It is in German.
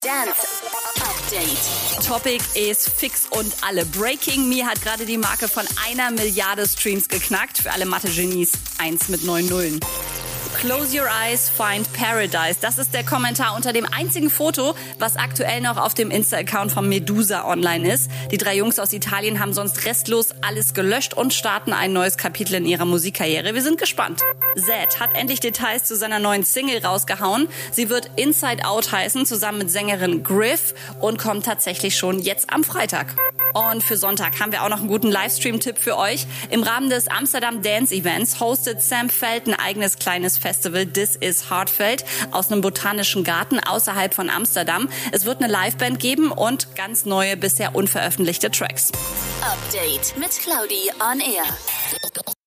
Dance Update. Topic ist fix und alle. Breaking Me hat gerade die Marke von einer Milliarde Streams geknackt. Für alle Mathe-Genies eins mit neun Nullen. Close your eyes, find paradise. Das ist der Kommentar unter dem einzigen Foto, was aktuell noch auf dem Insta-Account von Medusa online ist. Die drei Jungs aus Italien haben sonst restlos alles gelöscht und starten ein neues Kapitel in ihrer Musikkarriere. Wir sind gespannt. Zed hat endlich Details zu seiner neuen Single rausgehauen. Sie wird Inside Out heißen, zusammen mit Sängerin Griff und kommt tatsächlich schon jetzt am Freitag. Und für Sonntag haben wir auch noch einen guten Livestream-Tipp für euch. Im Rahmen des Amsterdam Dance Events hostet Sam Feld ein eigenes kleines Festival This is Hartfeld aus einem botanischen Garten außerhalb von Amsterdam. Es wird eine Liveband geben und ganz neue, bisher unveröffentlichte Tracks. Update mit Claudi on Air.